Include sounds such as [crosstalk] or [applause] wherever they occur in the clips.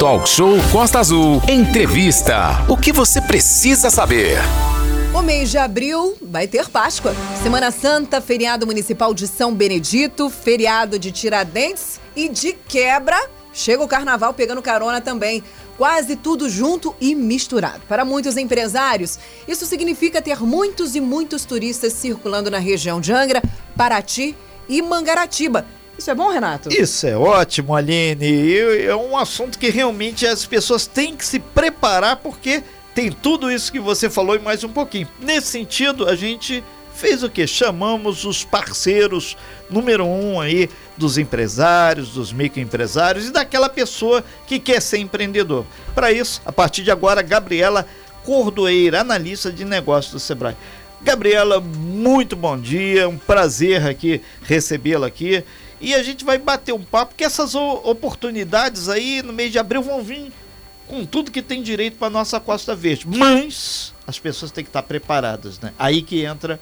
Talk Show Costa Azul. Entrevista. O que você precisa saber? O mês de abril vai ter Páscoa. Semana Santa, feriado municipal de São Benedito, feriado de Tiradentes e de quebra. Chega o carnaval pegando carona também. Quase tudo junto e misturado. Para muitos empresários, isso significa ter muitos e muitos turistas circulando na região de Angra, Paraty e Mangaratiba isso é bom, Renato? Isso é ótimo, Aline. É um assunto que realmente as pessoas têm que se preparar porque tem tudo isso que você falou e mais um pouquinho. Nesse sentido, a gente fez o que? Chamamos os parceiros número um aí dos empresários, dos microempresários e daquela pessoa que quer ser empreendedor. Para isso, a partir de agora, Gabriela Cordoeira, analista de negócios do Sebrae. Gabriela, muito bom dia, um prazer aqui recebê-la aqui. E a gente vai bater um papo, que essas oportunidades aí no mês de abril vão vir com tudo que tem direito para nossa Costa Verde. Mas as pessoas têm que estar preparadas, né? Aí que entra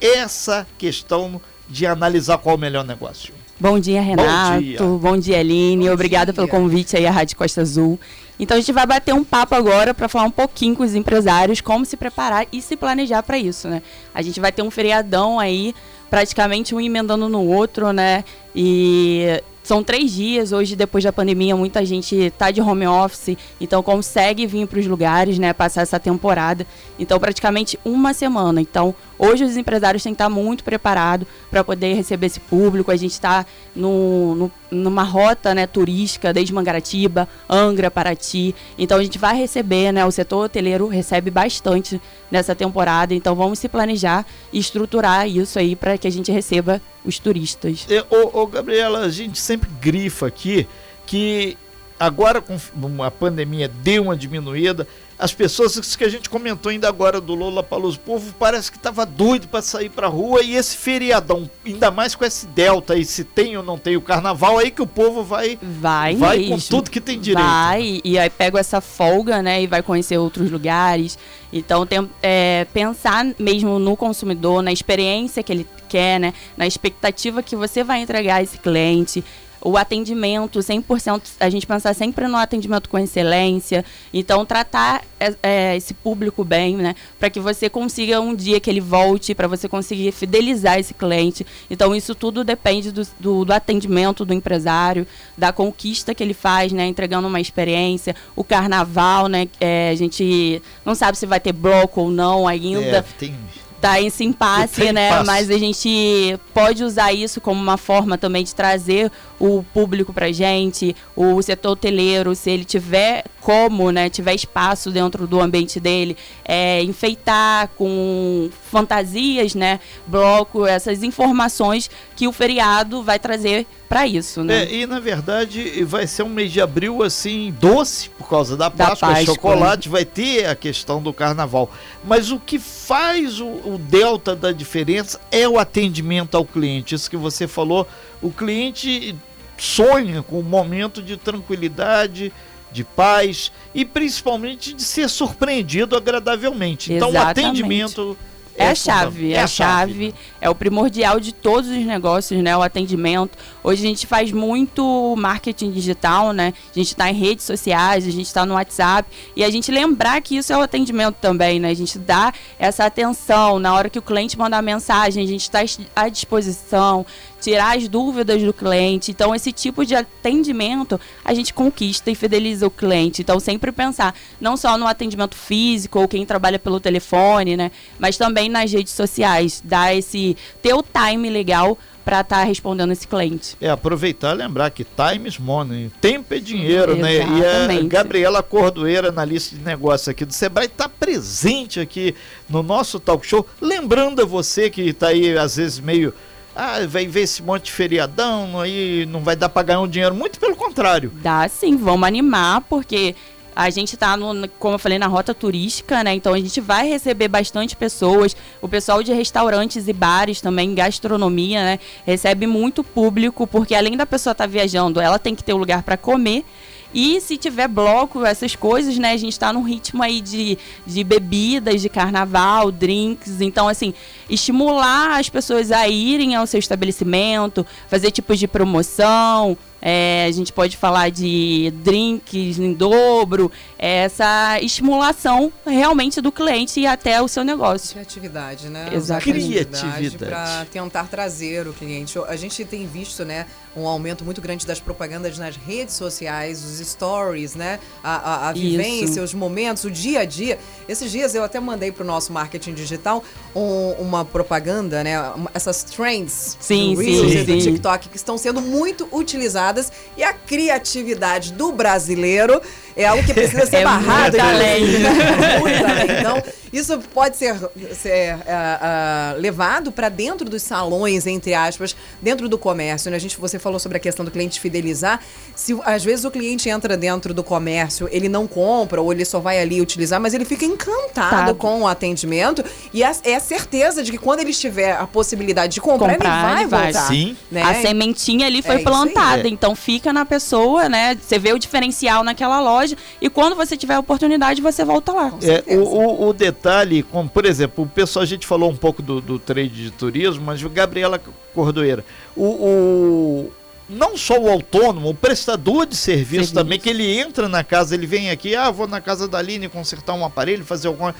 essa questão de analisar qual é o melhor negócio. Bom dia, Renato. Bom dia, Bom dia Aline. Bom Obrigada dia. pelo convite aí à Rádio Costa Azul. Então a gente vai bater um papo agora para falar um pouquinho com os empresários como se preparar e se planejar para isso, né? A gente vai ter um feriadão aí praticamente um emendando no outro, né? E são três dias. Hoje, depois da pandemia, muita gente está de home office, então consegue vir para os lugares, né? Passar essa temporada. Então, praticamente uma semana. Então, hoje os empresários têm que estar muito preparados para poder receber esse público. A gente está numa rota né, turística desde Mangaratiba, Angra, Paraty. Então, a gente vai receber, né? O setor hoteleiro recebe bastante nessa temporada. Então, vamos se planejar e estruturar isso aí para que a gente receba os turistas. Ô, ô, Gabriela, a gente sempre grifa aqui que agora com a pandemia deu uma diminuída, as pessoas isso que a gente comentou ainda agora do Lola Paluso, o povo parece que estava doido para sair para rua e esse feriadão, ainda mais com esse delta aí, se tem ou não tem o carnaval, aí que o povo vai vai, vai com tudo que tem direito. Vai, e aí pega essa folga, né, e vai conhecer outros lugares. Então tem é, pensar mesmo no consumidor, na experiência que ele quer, né, na expectativa que você vai entregar esse cliente o atendimento 100%, a gente pensar sempre no atendimento com excelência, então tratar é, é, esse público bem, né, para que você consiga um dia que ele volte, para você conseguir fidelizar esse cliente. Então isso tudo depende do, do, do, atendimento do empresário, da conquista que ele faz, né, entregando uma experiência, o carnaval, né, é, a gente não sabe se vai ter bloco ou não ainda. É, tem tá esse impasse, né? Mas a gente pode usar isso como uma forma também de trazer o público pra gente, o setor hoteleiro, se ele tiver como, né, tiver espaço dentro do ambiente dele, é, enfeitar com fantasias, né, bloco, essas informações que o feriado vai trazer para isso, né? É, e na verdade vai ser um mês de abril assim doce por causa da Páscoa, da Páscoa. chocolate, vai ter a questão do carnaval. Mas o que faz o, o delta da diferença é o atendimento ao cliente. Isso que você falou, o cliente sonha com um momento de tranquilidade, de paz e principalmente de ser surpreendido agradavelmente. Exatamente. Então o atendimento é, a chave, é, é a chave, chave, é o primordial de todos os negócios, né? O atendimento. Hoje a gente faz muito marketing digital, né? A gente está em redes sociais, a gente está no WhatsApp e a gente lembrar que isso é o atendimento também, né? A gente dá essa atenção na hora que o cliente manda a mensagem, a gente está à disposição, tirar as dúvidas do cliente. Então, esse tipo de atendimento a gente conquista e fideliza o cliente. Então, sempre pensar não só no atendimento físico ou quem trabalha pelo telefone, né? Mas também nas redes sociais, dar esse ter o time legal para estar tá respondendo esse cliente. É, aproveitar e lembrar que time is money, tempo é dinheiro, né? E a Gabriela Cordoeira, na lista de negócios aqui do Sebrae, está presente aqui no nosso talk show. Lembrando a você que está aí, às vezes, meio ah, vai ver esse monte de feriadão, aí não vai dar para ganhar um dinheiro. Muito pelo contrário. Dá sim, vamos animar, porque a gente está, como eu falei, na rota turística, né? Então a gente vai receber bastante pessoas. O pessoal de restaurantes e bares também, gastronomia, né? Recebe muito público, porque além da pessoa estar tá viajando, ela tem que ter um lugar para comer e se tiver bloco, essas coisas, né? A gente está num ritmo aí de, de bebidas, de carnaval, drinks. Então, assim, estimular as pessoas a irem ao seu estabelecimento, fazer tipos de promoção, É, a gente pode falar de drinks em dobro, é essa estimulação realmente do cliente e até o seu negócio. Criatividade, né? Exatamente. Criatividade. Para tentar trazer o cliente. A gente tem visto, né, um aumento muito grande das propagandas nas redes sociais, os stories, né? A, a, a vivência, Isso. os momentos, o dia a dia. Esses dias eu até mandei para o nosso marketing digital um- uma propaganda, né? Essas trends Sim, do Reels sim, e do sim. TikTok que estão sendo muito utilizadas e a criatividade do brasileiro é algo que precisa ser É barrado. muito além. [laughs] Muito além. Então, isso pode ser, ser ah, ah, levado para dentro dos salões, entre aspas, dentro do comércio. Né? A gente, você falou sobre a questão do cliente fidelizar. Se às vezes o cliente entra dentro do comércio, ele não compra ou ele só vai ali utilizar, mas ele fica encantado Tá. com o atendimento e é, é a certeza de que quando ele tiver a possibilidade de comprar, Comprar, ele vai vai. voltar. Sim. Né? A sementinha ali É foi isso plantada. É. então fica na pessoa, né? Você vê o diferencial naquela loja e quando você tiver a oportunidade, você volta lá. É, o, o- o detalhe, como por exemplo, o pessoal, a gente falou um pouco do, do trade de turismo, mas o Gabriela Cordoeira, o, o- não só o autônomo, o prestador de serviço, Serviço. também, que ele entra na casa, ele vem aqui, ah, vou na casa da Aline consertar um aparelho, fazer alguma.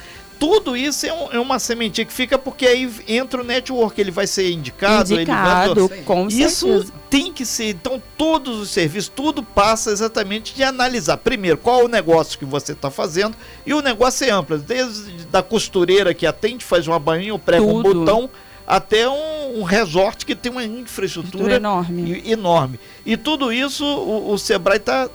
Tudo isso é, um- é uma sementinha que fica porque aí entra o network, ele vai ser indicado, ele vai. Indicado, com Isso certeza. tem que ser. Então, todos os serviços, tudo passa exatamente de analisar. Primeiro, qual o negócio que você está fazendo. E o negócio é amplo. Desde da costureira que atende, faz uma bainha, ou prega um Tudo. botão, até um, um resort que tem uma infraestrutura Estrutura enorme. e- enorme. E tudo isso o, o Sebrae está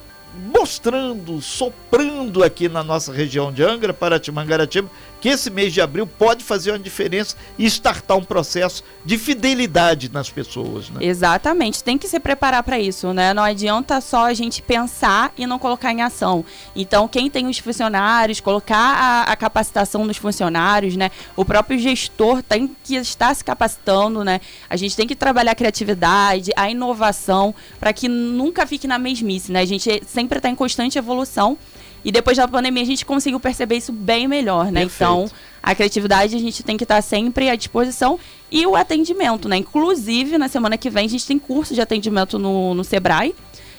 mostrando, soprando aqui na nossa região de Angra, Paraty, Mangaratiba, que esse mês de abril pode fazer uma diferença e startar um processo de fidelidade nas pessoas, né? Exatamente, tem que se preparar para isso, né? Não adianta só a gente pensar e não colocar em ação. Então, quem tem os funcionários, colocar a, a capacitação dos funcionários, né? O próprio gestor tem que estar se capacitando, né? A gente tem que trabalhar a criatividade, a inovação, para que nunca fique na mesmice, né? A gente sempre está em constante evolução. E depois da pandemia a gente conseguiu perceber isso bem melhor, né? Perfeito. Então, a criatividade a gente tem que estar sempre à disposição e o atendimento, né? Inclusive, na semana que vem a gente tem curso de atendimento no, no Sebrae.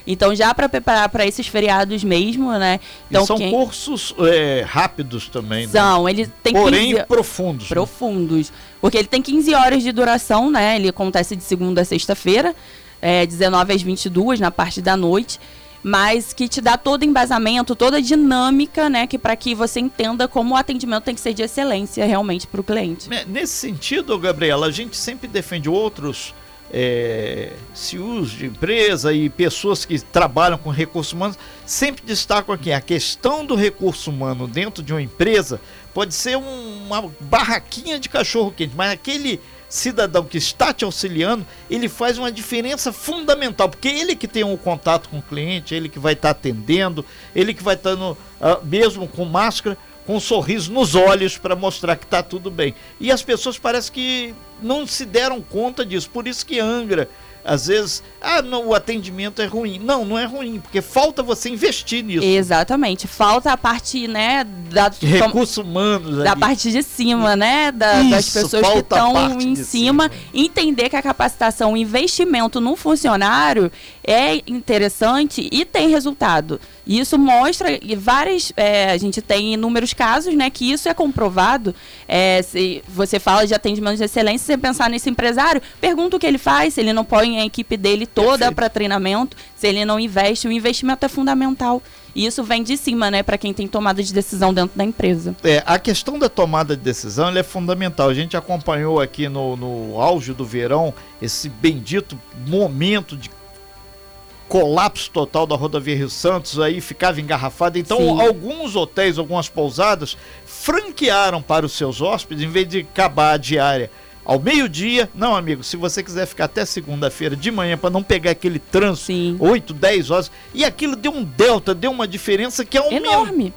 Então, já para preparar para esses feriados mesmo, né? Então, e são quem... cursos é, rápidos também, né? São, ele tem porém 15 profundos. né? profundos. Porque ele tem 15 horas de duração, né? Ele acontece de segunda a sexta-feira, é, 19 às 22 na parte da noite. Mas que te dá todo o embasamento, toda a dinâmica, né? Que para que você entenda como o atendimento tem que ser de excelência realmente para o cliente. Né, Nesse sentido, Gabriela, a gente sempre defende outros é, CEOs de empresa e pessoas que trabalham com recursos humanos, sempre destacam aqui a questão do recurso humano dentro de uma empresa pode ser um- uma barraquinha de cachorro quente, mas aquele cidadão que está te auxiliando, ele faz uma diferença fundamental, porque ele que tem um contato com o cliente, ele que vai estar atendendo, ele que vai estar no, ah, mesmo com máscara, com um sorriso nos olhos para mostrar que está tudo bem. E as pessoas parecem que não se deram conta disso, por isso que Angra, às vezes, ah, não, o atendimento é ruim. Não, não é ruim, porque falta você investir nisso. Exatamente. Falta a parte, né, da, recursos humanos da ali. parte de cima, né? da- das Isso, pessoas que estão em cima, cima. entender que a capacitação, o investimento num funcionário é interessante e tem resultado. E isso mostra e várias. é, a gente tem inúmeros casos, né? Que isso é comprovado. É, se você fala de atendimento de excelência, você pensar nesse empresário, pergunta o que ele faz, se ele não põe a equipe dele toda para treinamento, se ele não investe, o investimento é fundamental. E isso vem de cima, né, para quem tem tomada de decisão dentro da empresa. É, a questão da tomada de decisão é fundamental. A gente acompanhou aqui no, no auge do verão esse bendito momento de colapso total da rodovia Rio Santos, aí ficava engarrafada. Então, Sim. alguns hotéis, algumas pousadas franquearam para os seus hóspedes, em vez de acabar a diária ao meio-dia. Não, amigo, se você quiser ficar até segunda-feira de manhã para não pegar aquele trânsito, Sim. 8, 10 horas. E aquilo deu um delta, deu uma diferença que aumentou Enorme.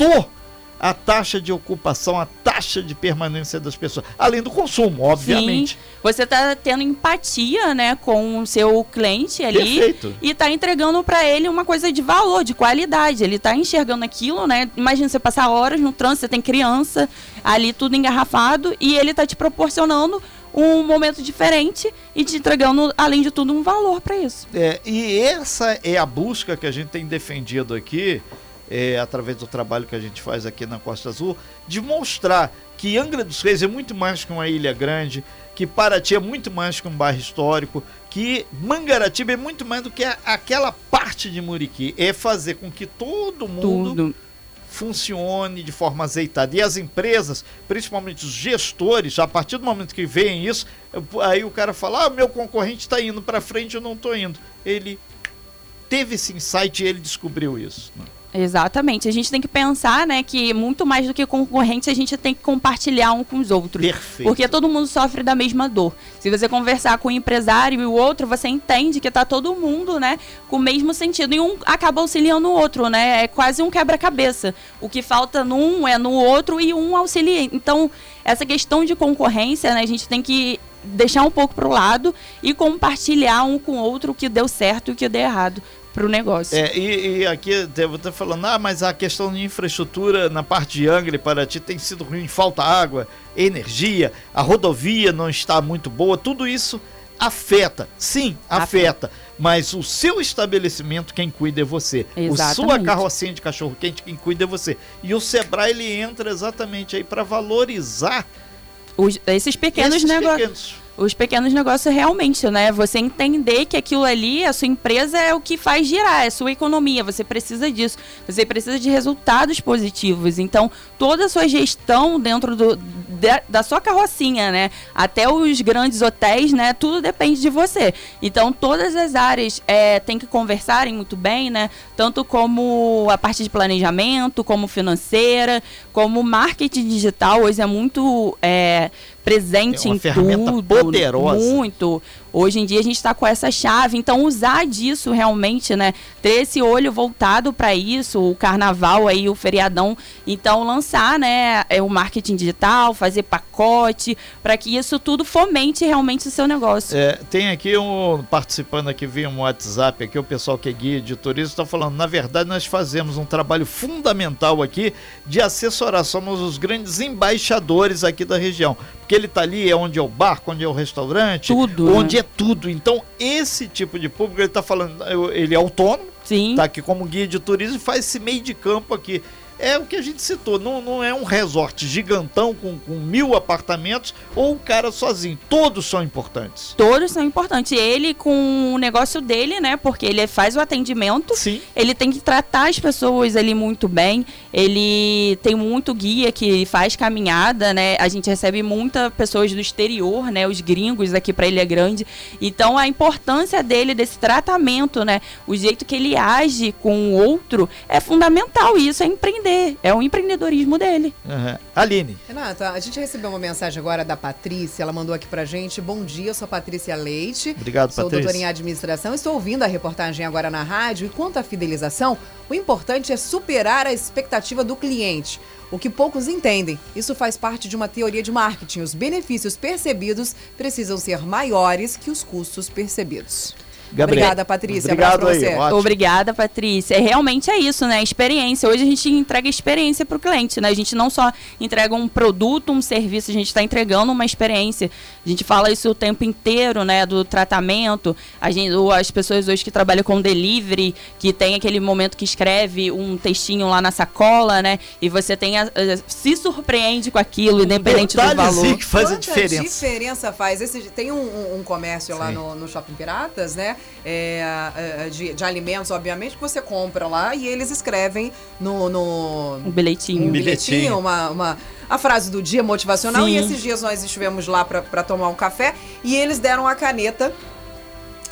a taxa de ocupação, a taxa de permanência das pessoas. Além do consumo, obviamente. Sim, você tá tendo empatia, né, com o seu cliente ali Perfeito. e tá entregando para ele uma coisa de valor, de qualidade. Ele tá enxergando aquilo, né? Imagina você passar horas no trânsito, você tem criança ali tudo engarrafado e ele tá te proporcionando um momento diferente e te entregando, além de tudo, um valor para isso. É, e essa é a busca que a gente tem defendido aqui, é, através do trabalho que a gente faz aqui na Costa Azul, de mostrar que Angra dos Reis é muito mais que uma ilha grande, que Paraty é muito mais que um bairro histórico, que Mangaratiba é muito mais do que a, aquela parte de Muriqui. É fazer com que todo mundo Tudo. Funcione de forma azeitada. E as empresas, principalmente os gestores, a partir do momento que veem isso, aí o cara fala: ah, meu concorrente está indo para frente, eu não estou indo. Ele teve esse insight e ele descobriu isso. Né? Exatamente. A gente tem que pensar, né, que muito mais do que concorrente, a gente tem que compartilhar um com os outros. Perfeito. Porque todo mundo sofre da mesma dor. Se você conversar com o um empresário e o outro, você entende que tá todo mundo, né, com o mesmo sentido. E um acaba auxiliando o outro, né? É quase um quebra-cabeça. O que falta num é no outro e um auxilia. Então, essa questão de concorrência, né, a gente tem que deixar um pouco para o lado e compartilhar um com o outro o que deu certo e o que deu errado para o negócio. É, e, e aqui devo estar falando, ah, mas a questão de infraestrutura na parte de Angra e Paraty tem sido ruim, falta água, energia, a rodovia não está muito boa, tudo isso afeta, sim, afeta. afeta. Mas o seu estabelecimento, quem cuida é você. Exatamente. O sua carrocinha de cachorro quente, quem cuida é você. E o Sebrae ele entra exatamente aí para valorizar Os, esses pequenos negócios os pequenos negócios realmente, né? Você entender que aquilo ali, a sua empresa é o que faz girar, é a sua economia, você precisa disso. Você precisa de resultados positivos. Então, toda a sua gestão dentro do, de, da sua carrocinha, né? Até os grandes hotéis, né? Tudo depende de você. Então, todas as áreas é, têm que conversarem muito bem, né? Tanto como a parte de planejamento, como financeira, como marketing digital. Hoje é muito é, presente é em tudo. Poderosa. Muito. Hoje em dia a gente está com essa chave, então usar disso realmente, né? Ter esse olho voltado para isso, o carnaval aí, o feriadão, então lançar, né, é, o marketing digital, fazer pacote, para que isso tudo fomente realmente o seu negócio. É, tem aqui um participando aqui via um WhatsApp aqui, o pessoal que é guia de turismo está falando, na verdade nós fazemos um trabalho fundamental aqui de assessorar, somos os grandes embaixadores aqui da região, porque ele está ali é onde é o barco, onde é o restaurante, tudo, onde né? é tudo. Então, esse tipo de público, ele está falando, ele é autônomo, Sim. tá aqui como guia de turismo e faz esse meio de campo aqui é o que a gente citou, não, não é um resort gigantão com, com mil apartamentos ou o cara sozinho. Todos são importantes. Todos são importantes. Ele com o negócio dele, né? Porque ele faz o atendimento. Sim. Ele tem que tratar as pessoas ali muito bem. Ele tem muito guia que faz caminhada, né? A gente recebe muitas pessoas do exterior, né? Os gringos aqui para Ilha Grande. Então a importância dele, desse tratamento, né? O jeito que ele age com o outro é fundamental. E isso é empreender empreender. É o empreendedorismo dele. Uhum. Aline. Renata, a gente recebeu uma mensagem agora da Patrícia. Ela mandou aqui pra gente. Bom dia, eu sou Patrícia Leite. Obrigado, sou Patrícia. Sou doutora em administração. Estou ouvindo a reportagem agora na rádio. E quanto à fidelização, o importante é superar a expectativa do cliente. O que poucos entendem. Isso faz parte de uma teoria de marketing. Os benefícios percebidos precisam ser maiores que os custos percebidos. Gabriel. Obrigada, Patrícia. Obrigado aí, você. Obrigada, Patrícia. Realmente é isso, né? Experiência. Hoje a gente entrega experiência para o cliente, né? A gente não só entrega um produto, um serviço, a gente está entregando uma experiência. A gente fala isso o tempo inteiro, né? Do tratamento. A gente, as pessoas hoje que trabalham com delivery, que tem aquele momento que escreve um textinho lá na sacola, né? E você tem a, a, se surpreende com aquilo, independente do valor. que faz Quanta a diferença. diferença faz? Esse, tem um, um comércio Sim. lá no, no Shopping Piratas, né? É, é, de, de, alimentos, obviamente, que você compra lá e eles escrevem no. no um bilhetinho. Um bilhetinho, uma, uma, a frase do dia motivacional. Sim. E esses dias nós estivemos lá para tomar um café e eles deram a caneta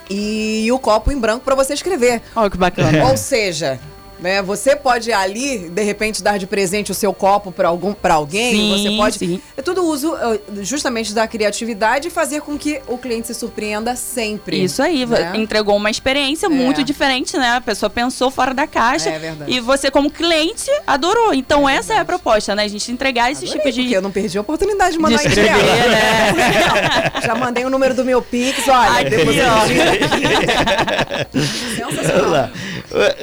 e o copo em branco para você escrever. Olha que bacana. Ou seja, né? Você pode ali, de repente, dar de presente o seu copo para algum para alguém. Sim, você pode. Sim. É tudo uso eh, justamente da criatividade e fazer com que o cliente se surpreenda sempre. Isso aí, né? entregou uma experiência é. muito diferente, né? A pessoa pensou fora da caixa. É verdade. E você, como cliente, adorou. Então, é essa é a proposta, né? A gente entregar esse Adorei, tipo de. Porque eu não perdi a oportunidade de mandar de escrever, né? [laughs] Já mandei o número do meu Pix, olha, Aqui, depois [laughs] Sensacional.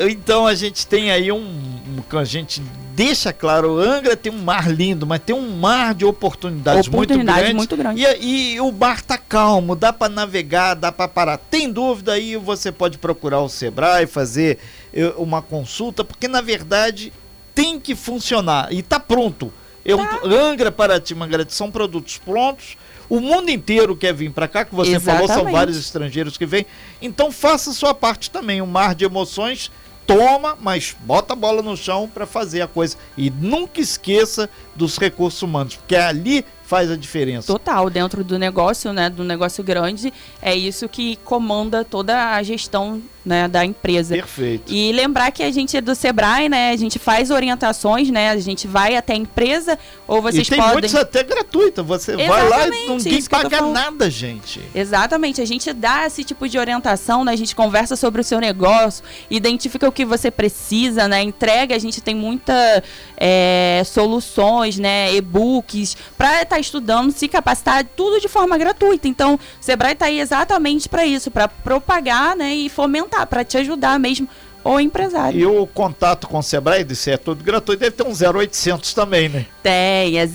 Então a gente tem aí um, um a gente deixa claro, o Angra tem um mar lindo, mas tem um mar de oportunidades Oportunidade muito muito grande. grande. E, e o bar tá calmo, dá para navegar, dá para parar. Tem dúvida aí, você pode procurar o Sebrae, fazer eh, uma consulta, porque na verdade tem que funcionar e tá pronto. Eu, Angra, Paraty, Mangarete são produtos prontos. O mundo inteiro quer vir para cá, que você falou, são Exatamente. vários estrangeiros que vêm. Então faça a sua parte também. Um mar de emoções, toma, mas bota a bola no chão para fazer a coisa. E nunca esqueça dos recursos humanos, porque ali faz a diferença. Total, dentro do negócio, né, do negócio grande, é isso que comanda toda a gestão, né, da empresa. Perfeito. E lembrar que a gente é do Sebrae, né? A gente faz orientações, né? A gente vai até a empresa ou vocês e tem podem muitos até gratuita. Você vai lá e Exatamente, ninguém isso que eu tô paga falando. nada, gente. Exatamente, a gente dá esse tipo de orientação, né? A gente conversa sobre o seu negócio, identifica o que você precisa, né? Entrega, a gente tem muita é, soluções, né? E-books para estar estudando, se capacitar, tudo de forma gratuita. Então, o Sebrae está aí exatamente para isso, para propagar, né? E fomentar, para te ajudar mesmo o empresário. E o contato com o Sebrae, disse, é tudo gratuito, deve ter um 0800 também, né? Tem, é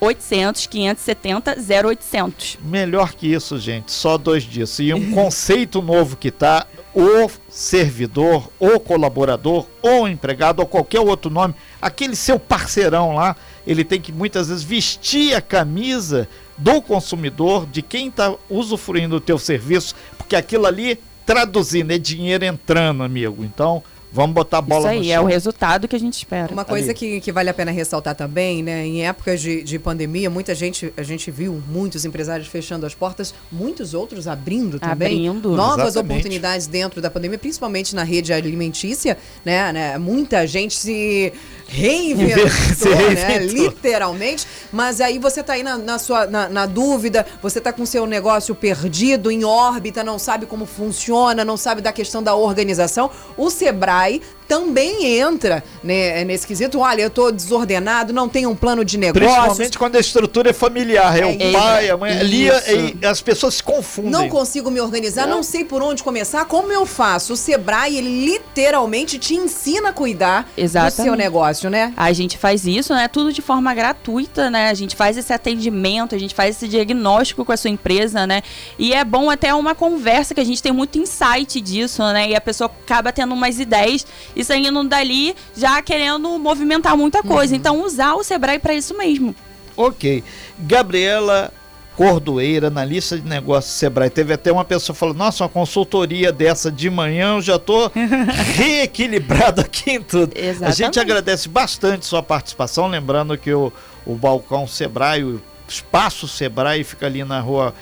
0800 570 0800. Melhor que isso, gente, só dois dias. E um [laughs] conceito novo que tá, o servidor, o colaborador, ou empregado, ou qualquer outro nome, aquele seu parceirão lá, ele tem que muitas vezes vestir a camisa do consumidor, de quem está usufruindo do teu serviço, porque aquilo ali, traduzindo, é dinheiro entrando, amigo. Então, vamos botar a bola Isso no aí, chão. é o resultado que a gente espera. Uma coisa que, que vale a pena ressaltar também, né? Em épocas de, de pandemia, muita gente, a gente viu muitos empresários fechando as portas, muitos outros abrindo também. Abrindo. Novas Exatamente. oportunidades dentro da pandemia, principalmente na rede alimentícia, né? né? Muita gente se reinventou, [laughs] né? Literalmente. Mas aí você tá aí na, na sua, na, na dúvida, você tá com seu negócio perdido, em órbita, não sabe como funciona, não sabe da questão da organização. O Sebrae também entra né, nesse quesito. Olha, eu tô desordenado, não tenho um plano de negócios. Principalmente quando a estrutura é familiar, é, É o isso. pai, a mãe. Ali Isso. é- as pessoas se confundem. Não consigo me organizar, não sei por onde começar. Como eu faço? O Sebrae, ele literalmente te ensina a cuidar do Exatamente. seu negócio, né? A gente faz isso, né? Tudo de forma gratuita, né? A gente faz esse atendimento, a gente faz esse diagnóstico com a sua empresa, né? E é bom até uma conversa que a gente tem muito insight disso, né? E a pessoa acaba tendo umas ideias e saindo dali já querendo movimentar muita coisa. Então usar o Sebrae para isso mesmo. Ok. Gabriela Cordoeira, analista de negócios Sebrae. Teve até uma pessoa falando: Nossa, uma consultoria dessa de manhã, eu já tô [laughs] reequilibrado aqui em tudo. A gente Exatamente. agradece bastante sua participação. Lembrando que o, o balcão Sebrae, o espaço Sebrae, fica ali na rua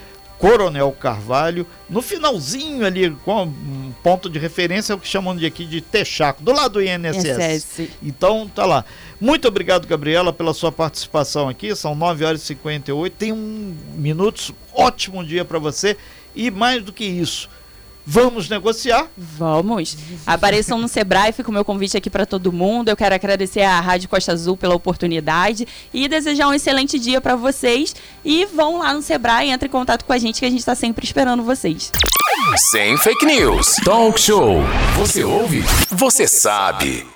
Coronel Carvalho, no finalzinho ali, com um ponto de referência, é o que chamam de aqui de Texaco, do lado do INSS. INSS. Então, tá lá. Muito obrigado, Gabriela, pela sua participação aqui. São 9 horas e 58. Tem um minutos. Ótimo dia para você. E mais do que isso, vamos negociar. Vamos. Apareçam no Sebrae, fica o meu convite aqui para todo mundo. Eu quero agradecer à Rádio Costa Azul pela oportunidade e desejar um excelente dia para vocês. E vão lá no Sebrae, entre em contato com a gente que a gente está sempre esperando vocês. Sem fake news. Talk show. Você ouve? Você sabe.